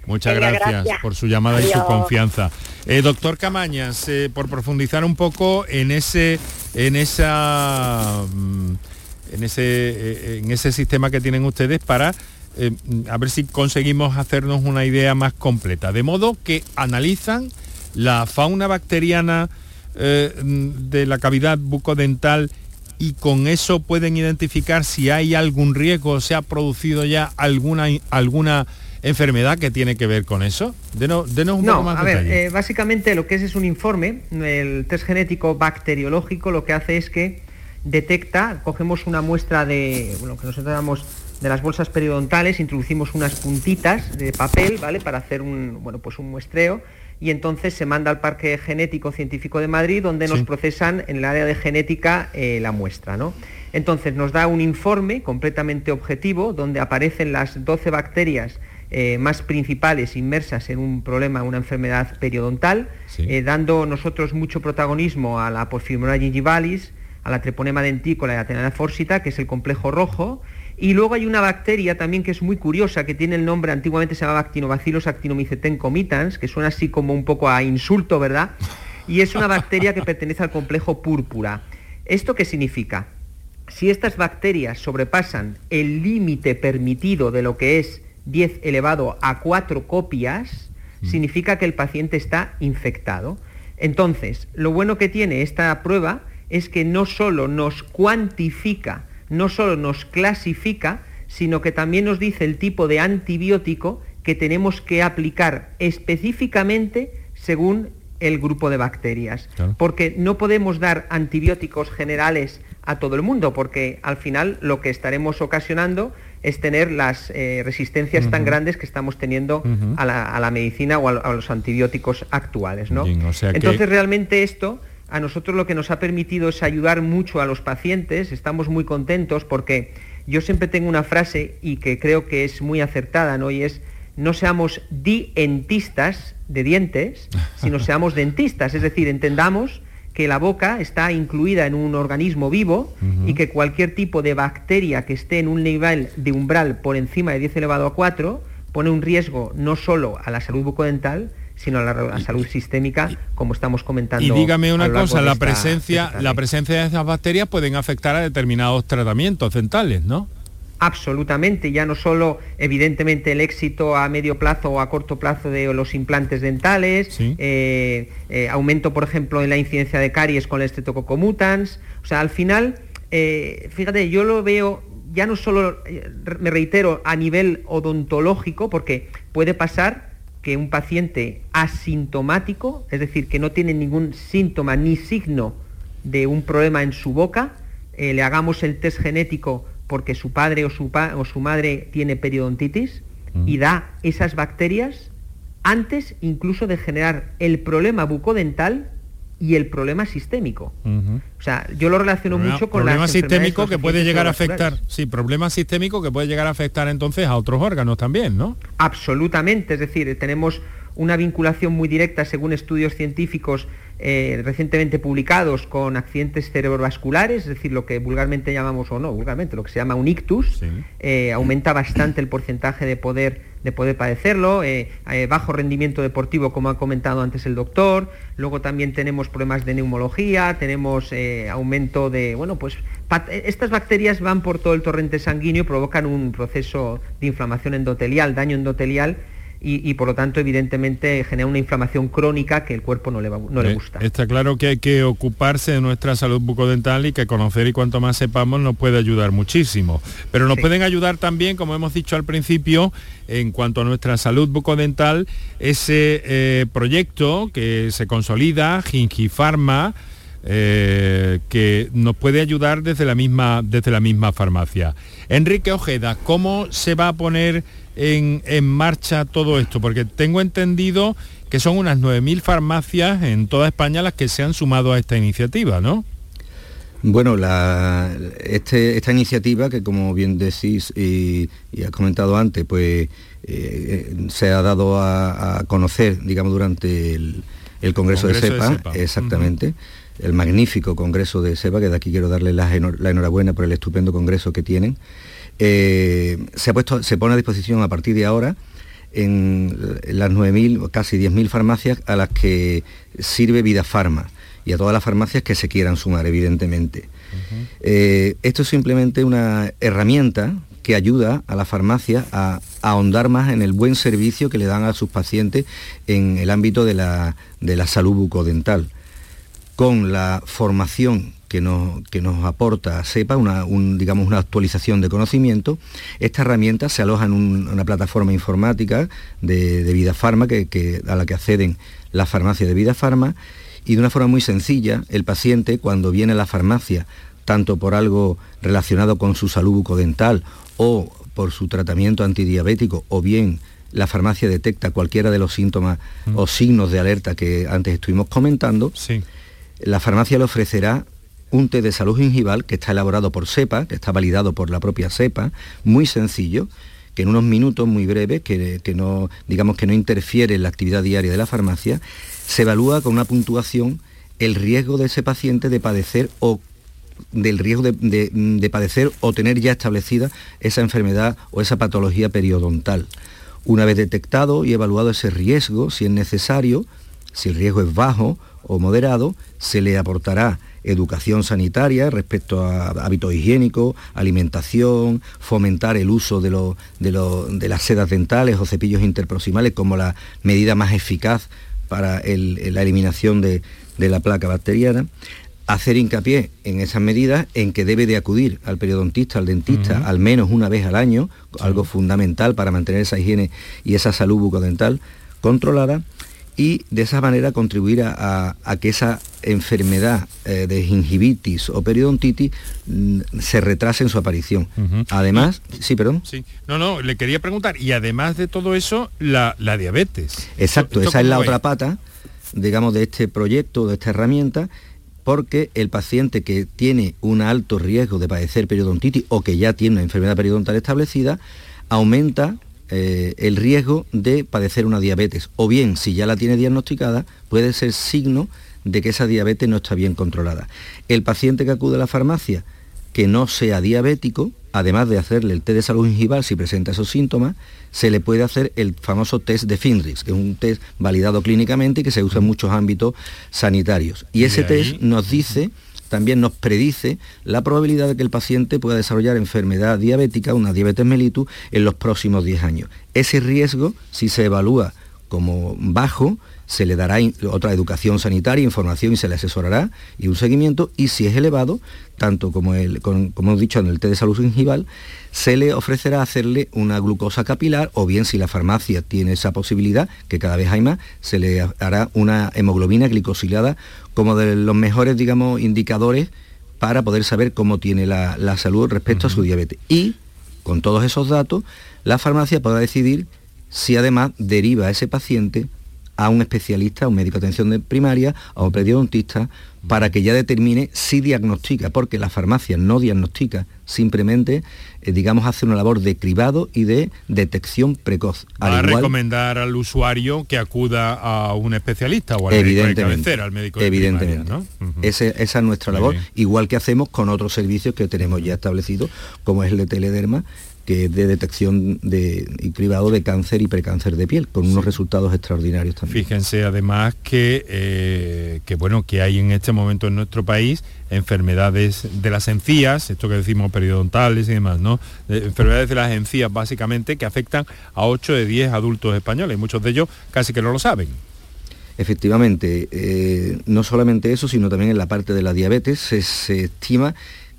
Muchas gracias, por su llamada y su confianza. Eh, doctor Camañas, eh, por profundizar un poco en ese, en esa, mm, en ese, eh, en ese sistema que tienen ustedes para a ver si conseguimos hacernos una idea más completa. De modo que analizan la fauna bacteriana de la cavidad bucodental y con eso pueden identificar si hay algún riesgo, se ha producido ya alguna, alguna enfermedad que tiene que ver con eso? Denos, denos un poco más a ver, eh, básicamente lo que es es un informe, el test genético bacteriológico lo que hace es que detecta, cogemos una muestra de, bueno, que nosotros llamamos de las bolsas periodontales, introducimos unas puntitas de papel, ¿vale? Para hacer un, bueno, pues un muestreo y entonces se manda al Parque Genético Científico de Madrid donde nos procesan en el área de genética eh, la muestra. ¿no? Entonces nos da un informe completamente objetivo donde aparecen las 12 bacterias eh, más principales inmersas en un problema, una enfermedad periodontal, eh, dando nosotros mucho protagonismo a la Porphyromonas gingivalis, a la treponema dentícola y a la tenana fórsita, que es el complejo rojo, y luego hay una bacteria también que es muy curiosa, que tiene el nombre, antiguamente se llamaba Actinobacillus actinomyceten comitans, que suena así como un poco a insulto, ¿verdad? Y es una bacteria que pertenece al complejo púrpura. ¿Esto qué significa? Si estas bacterias sobrepasan el límite permitido de lo que es 10 elevado a 4 copias, mm. significa que el paciente está infectado. Entonces, lo bueno que tiene esta prueba es que no solo nos cuantifica, no solo nos clasifica, sino que también nos dice el tipo de antibiótico que tenemos que aplicar específicamente según el grupo de bacterias. Porque no podemos dar antibióticos generales a todo el mundo, porque al final lo que estaremos ocasionando es tener las eh, resistencias tan grandes que estamos teniendo a, la, medicina o a, los antibióticos actuales. ¿no? Entonces realmente esto a nosotros lo que nos ha permitido es ayudar mucho a los pacientes, estamos muy contentos porque yo siempre tengo una frase y que creo que es muy acertada, ¿no? Y es no seamos dientistas de dientes, sino seamos dentistas, es decir, entendamos que la boca está incluida en un organismo vivo y que cualquier tipo de bacteria que esté en un nivel de umbral por encima de 10 elevado a 4 pone un riesgo no solo a la salud bucodental, sino a la, salud sistémica, como estamos comentando. Y dígame una cosa, la presencia, la presencia de esas bacterias pueden afectar a determinados tratamientos dentales, ¿no? Absolutamente, ya no solo evidentemente el éxito a medio plazo o a corto plazo de los implantes dentales, eh, eh, aumento por ejemplo en la incidencia de caries con el mutans, o sea, al final, eh, fíjate, yo lo veo ya no solo, me reitero, a nivel odontológico, porque puede pasar que un paciente asintomático, es decir, que no tiene ningún síntoma ni signo de un problema en su boca, le hagamos el test genético porque su padre o su, o su madre tiene periodontitis y da esas bacterias antes incluso de generar el problema bucodental y el problema sistémico. O sea, yo lo relaciono mucho con problema sistémico que puede llegar a afectar, sí, problema sistémico que puede llegar a afectar entonces a otros órganos también, ¿no? Absolutamente, es decir, tenemos una vinculación muy directa según estudios científicos eh, recientemente publicados con accidentes cerebrovasculares, es decir, lo que vulgarmente llamamos, o no, vulgarmente, lo que se llama un ictus, eh, aumenta bastante el porcentaje de poder, de poder padecerlo, eh, bajo rendimiento deportivo, como ha comentado antes el doctor, luego también tenemos problemas de neumología, tenemos aumento de, bueno, pues estas bacterias van por todo el torrente sanguíneo, provocan un proceso de inflamación endotelial, daño endotelial, y, por lo tanto evidentemente genera una inflamación crónica que el cuerpo no le, no le eh, gusta. Está claro que hay que ocuparse de nuestra salud bucodental y que conocer y cuanto más sepamos nos puede ayudar muchísimo. Pero nos pueden ayudar también, como hemos dicho al principio, en cuanto a nuestra salud bucodental, ese eh, proyecto que se consolida, Gingifarma, eh, que nos puede ayudar desde la misma, desde la misma farmacia. Enrique Ojeda, ¿cómo se va a poner en, marcha todo esto? Porque tengo entendido que son unas 9.000 farmacias en toda España las que se han sumado a esta iniciativa, ¿no? Bueno, este, esta iniciativa que como bien decís y, has comentado antes, pues eh, se ha dado a, conocer, digamos, durante el, Congreso, de, SEPA, exactamente, el magnífico Congreso de SEPA, que de aquí quiero darle la enhorabuena por el estupendo Congreso que tienen. Eh, se, ha puesto, se pone a disposición a partir de ahora en las 9.000, casi 10.000 farmacias a las que sirve Vida Farma y a todas las farmacias que se quieran sumar, evidentemente. Eh, esto es simplemente una herramienta que ayuda a la farmacia a, ahondar más en el buen servicio que le dan a sus pacientes en el ámbito de la, de la salud bucodental. Con la formación que nos, que nos aporta SEPA, una, digamos, una actualización de conocimiento. Esta herramienta se aloja en una plataforma informática de, de Vida Farma, que, a la que acceden las farmacias de Vida Farma, y de una forma muy sencilla, el paciente cuando viene a la farmacia, tanto por algo relacionado con su salud bucodental o por su tratamiento antidiabético, o bien la farmacia detecta cualquiera de los síntomas o signos de alerta que antes estuvimos comentando, la farmacia le ofrecerá un té de salud gingival que está elaborado por cepa, que está validado por la propia cepa, muy sencillo, que en unos minutos muy breves, que, no, digamos que no interfiere en la actividad diaria de la farmacia, se evalúa con una puntuación el riesgo de ese paciente de padecer o del riesgo de, padecer o tener ya establecida esa enfermedad o esa patología periodontal. Una vez detectado y evaluado ese riesgo, si es necesario, si el riesgo es bajo o moderado, se le aportará educación sanitaria respecto a hábitos higiénicos, alimentación, fomentar el uso de, de, las sedas dentales o cepillos interproximales como la medida más eficaz para la eliminación de, la placa bacteriana. Hacer hincapié en esas medidas en que debe de acudir al periodontista, al dentista, al menos una vez al año, algo fundamental para mantener esa higiene y esa salud bucodental controlada, y de esa manera contribuir a, que esa enfermedad eh, de gingivitis o periodontitis mm, se retrase en su aparición. Además, sí, perdón. Sí. No, no, le quería preguntar, y además de todo eso, la, diabetes. Exacto, esa es la otra pata, digamos, de este proyecto, de esta herramienta, porque el paciente que tiene un alto riesgo de padecer periodontitis o que ya tiene una enfermedad periodontal establecida, aumenta eh, el riesgo de padecer una diabetes. O bien, si ya la tiene diagnosticada, puede ser signo de que esa diabetes no está bien controlada. El paciente que acude a la farmacia que no sea diabético, además de hacerle el test de salud gingival si presenta esos síntomas, se le puede hacer el famoso test de Finrix, que es un test validado clínicamente y que se usa en muchos ámbitos sanitarios. Y ese test nos dice también nos predice la probabilidad de que el paciente pueda desarrollar enfermedad diabética, una diabetes mellitus, en los próximos 10 años. Ese riesgo, si se evalúa como bajo, se le dará otra educación sanitaria, información y se le asesorará y un seguimiento y si es elevado, tanto como, el, como hemos dicho en el té de salud gingival, se le ofrecerá hacerle una glucosa capilar o bien si la farmacia tiene esa posibilidad, que cada vez hay más, se le hará una hemoglobina glicosilada como de los mejores, digamos, indicadores para poder saber cómo tiene la, salud respecto a su diabetes. Y con todos esos datos, la farmacia podrá decidir si además deriva a ese paciente a un especialista, a un médico de atención primaria, a un periodontista, para que ya determine si diagnostica, porque la farmacia no diagnostica, simplemente, eh, digamos, hace una labor de cribado y de detección precoz. Va a recomendar al usuario que acuda a un especialista o al evidentemente, médico de al médico de Evidentemente. esa es nuestra labor, igual que hacemos con otros servicios que tenemos ya establecidos, como es el de telederma, que es de detección de, y cribado de cáncer y precáncer de piel, con unos resultados extraordinarios también. Fíjense además que, eh, que, bueno, que hay en este momento en nuestro país enfermedades de las encías, esto que decimos periodontales y demás, ¿no? enfermedades de las encías básicamente que afectan a 8 de 10 adultos españoles, muchos de ellos casi que no lo saben. Efectivamente, eh, no solamente eso, sino también en la parte de la diabetes se estima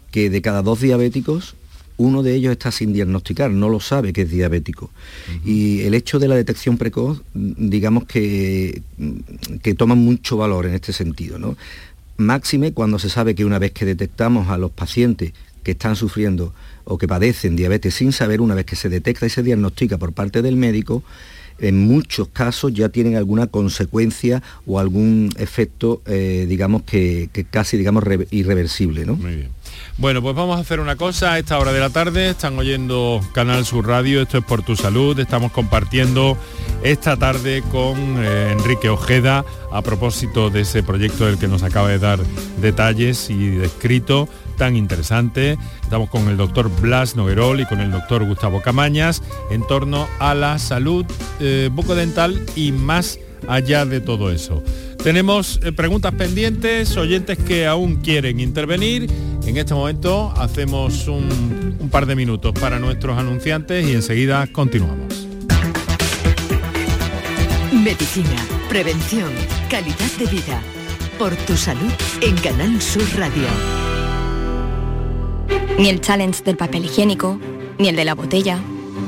que de cada dos diabéticos uno de ellos está sin diagnosticar, no lo sabe que es diabético. Y el hecho de la detección precoz, digamos que, que toma mucho valor en este sentido. ¿no? Máxime cuando se sabe que una vez que detectamos a los pacientes que están sufriendo o que padecen diabetes sin saber, una vez que se detecta y se diagnostica por parte del médico, en muchos casos ya tienen alguna consecuencia o algún efecto, eh, digamos, que, casi, digamos, irreversible. ¿no? Muy bien. Bueno, pues vamos a hacer una cosa a esta hora de la tarde. Están oyendo Canal Sur Radio, esto es por tu salud. Estamos compartiendo esta tarde con eh, Enrique Ojeda a propósito de ese proyecto del que nos acaba de dar detalles y descrito tan interesante. Estamos con el doctor Blas Noguerol y con el doctor Gustavo Camañas en torno a la salud eh, bucodental y más allá de todo eso. Tenemos eh, preguntas pendientes, oyentes que aún quieren intervenir. En este momento hacemos un, un par de minutos para nuestros anunciantes y enseguida continuamos. Medicina, prevención, calidad de vida. Por tu salud en Canal Sur Radio. Ni el challenge del papel higiénico, ni el de la botella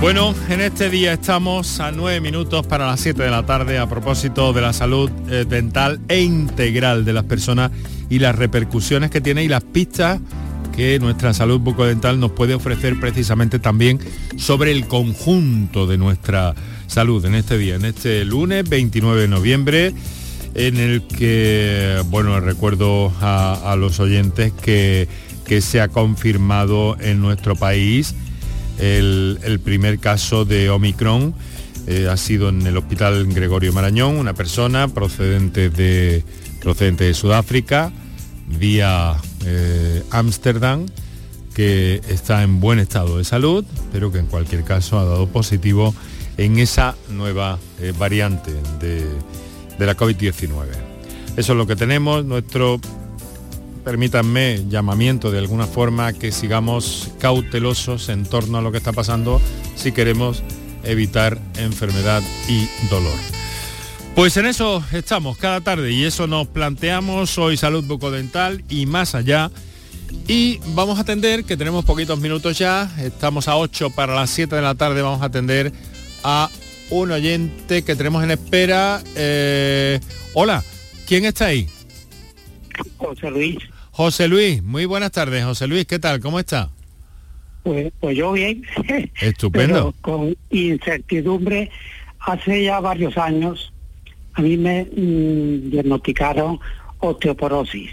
Bueno, en este día estamos a nueve minutos para las 7 de la tarde a propósito de la salud eh, dental e integral de las personas y las repercusiones que tiene y las pistas que nuestra salud bucodental nos puede ofrecer precisamente también sobre el conjunto de nuestra salud en este día, en este lunes 29 de noviembre, en el que, bueno, recuerdo a, a los oyentes que, que se ha confirmado en nuestro país el, primer caso de Omicron. eh, ha sido en el hospital Gregorio Marañón, una persona procedente de, procedente de Sudáfrica, vía eh, Ámsterdam, que está en buen estado de salud, pero que en cualquier caso ha dado positivo en esa nueva eh, variante de, de la COVID-19. Eso es lo que tenemos, nuestro permítanme, llamamiento de alguna forma que sigamos cautelosos en torno a lo que está pasando si queremos evitar enfermedad y dolor. Pues en eso estamos cada tarde y eso nos planteamos hoy salud bucodental y más allá. Y vamos a atender, que tenemos poquitos minutos ya, estamos a 8 para las 7 de la tarde, vamos a atender a un oyente que tenemos en espera. Eh, hola, ¿quién está ahí? José Luis. José Luis, muy buenas tardes. José Luis, ¿qué tal? ¿Cómo está? Pues, pues yo bien. Estupendo. Pero con incertidumbre, hace ya varios años a mí me mm, diagnosticaron osteoporosis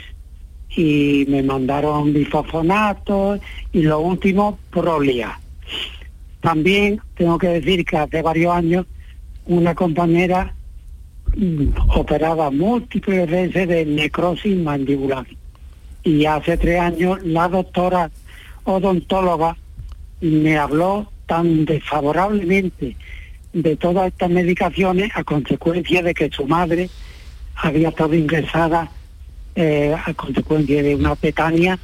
y me mandaron bifosfonato y lo último prolia. También tengo que decir que hace varios años una compañera mm, operaba múltiples veces de necrosis mandibular y hace tres años la doctora odontóloga me habló tan desfavorablemente de todas estas medicaciones a consecuencia de que su madre había estado ingresada eh, a consecuencia de una petania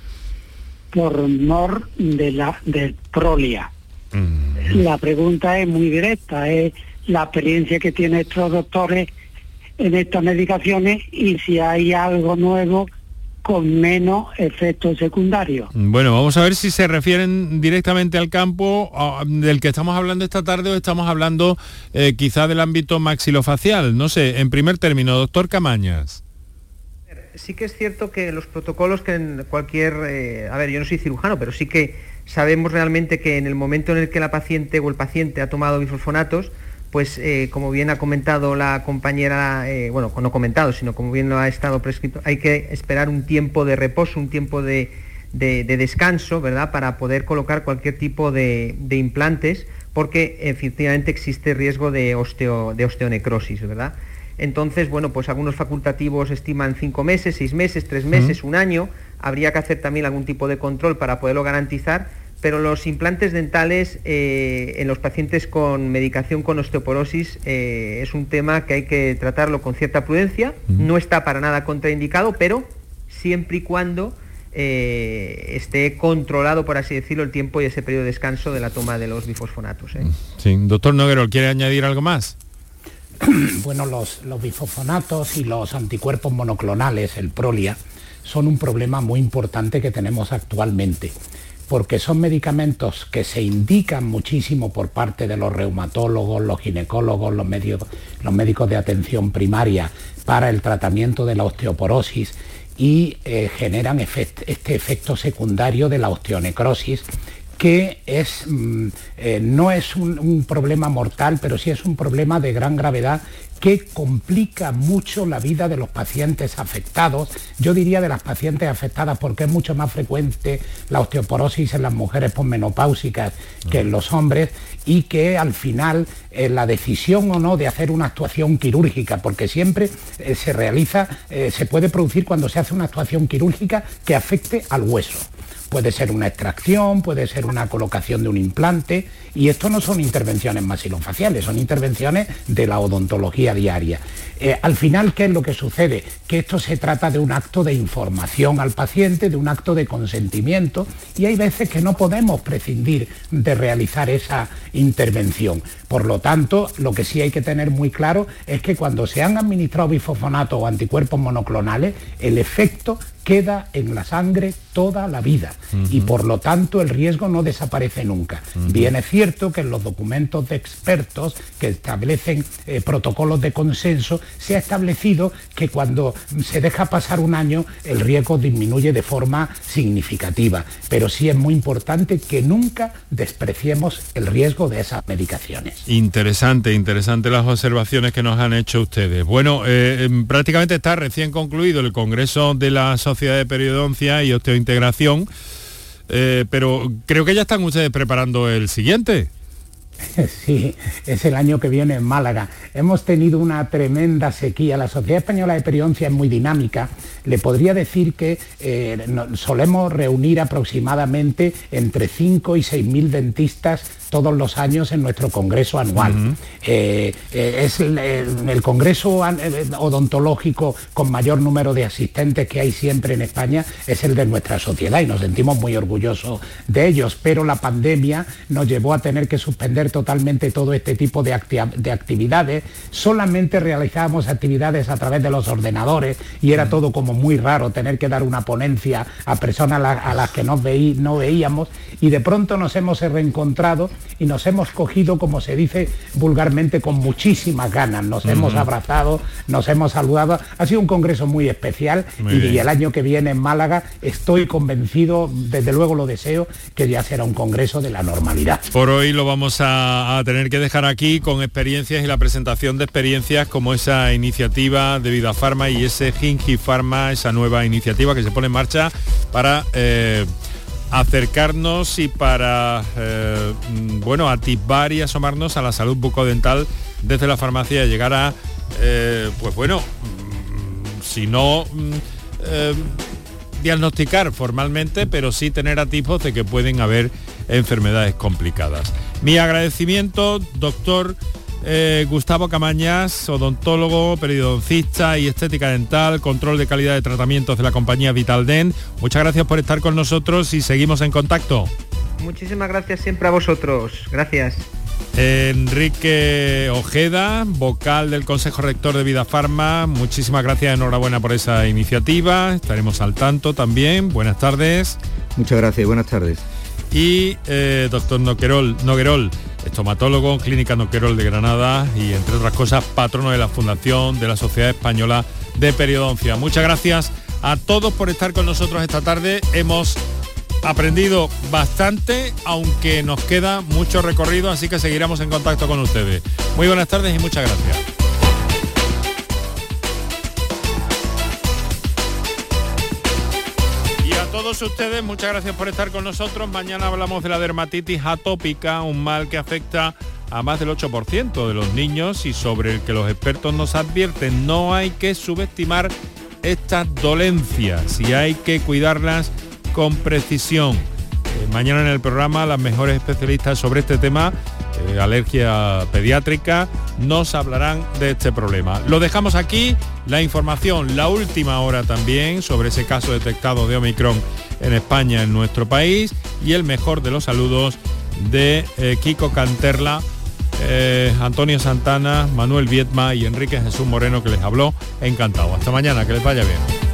por mor de la del prolia. La pregunta es muy directa, es la experiencia que tienen estos doctores en estas medicaciones y si hay algo nuevo con menos efectos secundarios. Bueno, vamos a ver si se refieren directamente al campo del que estamos hablando esta tarde o estamos hablando eh, quizá del ámbito maxilofacial. No sé, en primer término, doctor Camañas. Sí que es cierto que los protocolos que en cualquier... Eh, a ver, yo no soy cirujano, pero sí que sabemos realmente que en el momento en el que la paciente o el paciente ha tomado bifosfonatos, pues eh, como bien ha comentado la compañera, eh, bueno, no comentado, sino como bien lo ha estado prescrito, hay que esperar un tiempo de reposo, un tiempo de, descanso, ¿verdad?, para poder colocar cualquier tipo de, implantes, porque efectivamente existe riesgo de, de osteonecrosis, ¿verdad? Entonces, bueno, pues algunos facultativos estiman cinco meses, seis meses, tres meses, un año. Habría que hacer también algún tipo de control para poderlo garantizar pero los implantes dentales eh, en los pacientes con medicación con osteoporosis eh, es un tema que hay que tratarlo con cierta prudencia, no está para nada contraindicado, pero siempre y cuando eh, esté controlado, por así decirlo, el tiempo y ese periodo de descanso de la toma de los bifosfonatos. Sí, doctor Noguero, ¿quiere añadir algo más? Bueno, los, los bifosfonatos y los anticuerpos monoclonales, el prolia, son un problema muy importante que tenemos actualmente porque son medicamentos que se indican muchísimo por parte de los reumatólogos, los ginecólogos, los, médicos de atención primaria para el tratamiento de la osteoporosis y eh, generan este efecto secundario de la osteonecrosis que es, mm, eh, no es un, problema mortal, pero sí es un problema de gran gravedad que complica mucho la vida de los pacientes afectados, yo diría de las pacientes afectadas porque es mucho más frecuente la osteoporosis en las mujeres posmenopáusicas que en los hombres y que al final eh, la decisión o no de hacer una actuación quirúrgica, porque siempre eh, se realiza, eh, se puede producir cuando se hace una actuación quirúrgica que afecte al hueso. Puede ser una extracción, puede ser una colocación de un implante y esto no son intervenciones masilofaciales, son intervenciones de la odontología diaria. Eh, al final, ¿qué es lo que sucede? Que esto se trata de un acto de información al paciente, de un acto de consentimiento y hay veces que no podemos prescindir de realizar esa intervención. Por lo tanto, lo que sí hay que tener muy claro es que cuando se han administrado bifosfonatos o anticuerpos monoclonales, el efecto queda en la sangre toda la vida y por lo tanto el riesgo no desaparece nunca. Bien es cierto que en los documentos de expertos que establecen eh, protocolos de consenso se ha establecido que cuando se deja pasar un año el riesgo disminuye de forma significativa, pero sí es muy importante que nunca despreciemos el riesgo de esas medicaciones. Interesante, interesante las observaciones que nos han hecho ustedes. Bueno, eh, em, prácticamente está recién concluido el Congreso de la Sociedad de Periodoncia y Osteointegración, eh, pero creo que ya están ustedes preparando el siguiente. Sí, es el año que viene en Málaga. Hemos tenido una tremenda sequía. La Sociedad Española de Periodoncia es muy dinámica. Le podría decir que eh, solemos reunir aproximadamente entre 5 y 6 mil dentistas todos los años en nuestro congreso anual. Eh, eh, es el, congreso odontológico con mayor número de asistentes que hay siempre en España, es el de nuestra sociedad y nos sentimos muy orgullosos de ellos, pero la pandemia nos llevó a tener que suspender totalmente todo este tipo de, actividades. Solamente realizábamos actividades a través de los ordenadores y era todo como muy raro tener que dar una ponencia a personas a, las que no veíamos y de pronto nos hemos reencontrado y nos hemos cogido, como se dice vulgarmente, con muchísimas ganas. Nos hemos abrazado, nos hemos saludado. Ha sido un congreso muy especial y, el año que viene en Málaga estoy convencido, desde luego lo deseo, que ya será un congreso de la normalidad. Por hoy lo vamos a, tener que dejar aquí con experiencias y la presentación de experiencias como esa iniciativa de Vida Pharma y ese Gingi Pharma, esa nueva iniciativa que se pone en marcha para... Eh, acercarnos y para, eh, bueno, atisbar y asomarnos a la salud bucodental desde la farmacia llegar a, eh, pues bueno, mm, si no mm, eh, diagnosticar formalmente, pero sí tener atisbos de que pueden haber enfermedades complicadas. Mi agradecimiento, doctor eh, Gustavo Camañas, odontólogo, periodoncista y estética dental, control de calidad de tratamientos de la compañía Vitaldent. Muchas gracias por estar con nosotros y seguimos en contacto. Muchísimas gracias siempre a vosotros. Gracias. Enrique Ojeda, vocal del Consejo Rector de Vida Farma, muchísimas gracias, enhorabuena por esa iniciativa, estaremos al tanto también, buenas tardes. Muchas gracias, buenas tardes. Y eh, doctor Noquerol, Noguerol, estomatólogo, Clínica Noquerol de Granada y entre otras cosas patrono de la Fundación de la Sociedad Española de Periodoncia. Muchas gracias a todos por estar con nosotros esta tarde. Hemos aprendido bastante, aunque nos queda mucho recorrido, así que seguiremos en contacto con ustedes. Muy buenas tardes y muchas gracias. Ustedes, muchas gracias por estar con nosotros. Mañana hablamos de la dermatitis atópica, un mal que afecta a más del 8% de los niños y sobre el que los expertos nos advierten. No hay que subestimar estas dolencias y hay que cuidarlas con precisión. Eh, mañana en el programa las mejores especialistas sobre este tema, eh, alergia pediátrica, nos hablarán de este problema. Lo dejamos aquí, la información, la última hora también sobre ese caso detectado de Omicron en España, en nuestro país, y el mejor de los saludos de eh, Kiko Canterla, Antonio Santana, Manuel Vietma y Enrique Jesús Moreno que les habló. Encantado. Hasta mañana, que les vaya bien.